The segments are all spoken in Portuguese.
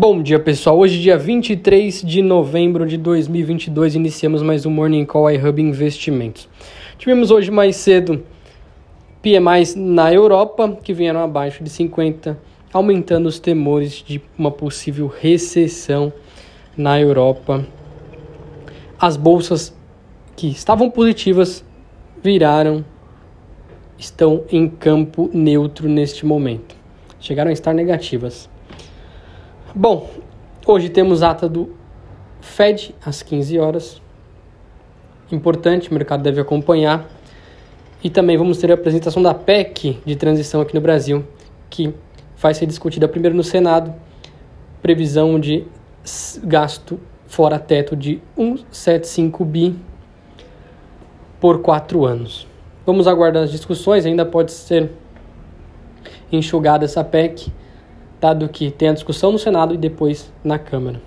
Bom dia, pessoal. Hoje, dia 23 de novembro de 2022, iniciamos mais um Morning Call iHub Investimentos. Tivemos hoje mais cedo PMIs na Europa, que vieram abaixo de 50, aumentando os temores de uma possível recessão na Europa. As bolsas que estavam positivas viraram, estão em campo neutro neste momento. Chegaram a estar negativas. Bom, hoje temos ata do Fed às 15 horas. Importante, o mercado deve acompanhar. E também vamos ter a apresentação da PEC de transição aqui no Brasil, que vai ser discutida primeiro no Senado. Previsão de gasto fora teto de 175 bi por quatro anos. Vamos aguardar as discussões, ainda pode ser enxugada essa PEC dado que tem a discussão no Senado e depois na Câmara.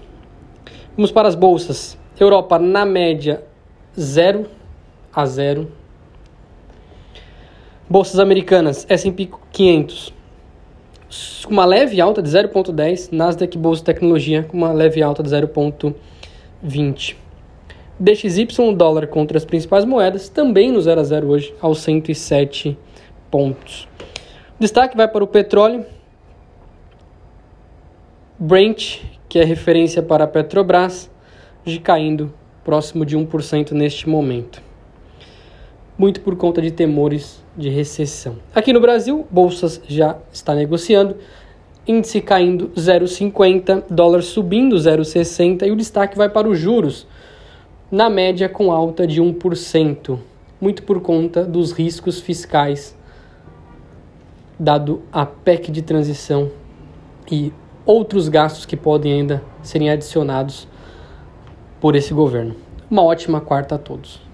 Vamos para as bolsas. Europa, na média, 0 a 0. Bolsas americanas, S&P 500, com uma leve alta de 0,10. Nasdaq Bolsa Tecnologia, com uma leve alta de 0,20. DXY, dólar contra as principais moedas, também no 0 a 0 hoje, aos 107 pontos. Destaque vai para o petróleo, Brent, que é referência para a Petrobras, de caindo próximo de 1% neste momento. Muito por conta de temores de recessão. Aqui no Brasil, bolsas já está negociando, índice caindo 0,50, dólar subindo 0,60 e o destaque vai para os juros, na média com alta de 1%, muito por conta dos riscos fiscais dado a PEC de transição e outros gastos que podem ainda serem adicionados por esse governo. Uma ótima quarta a todos.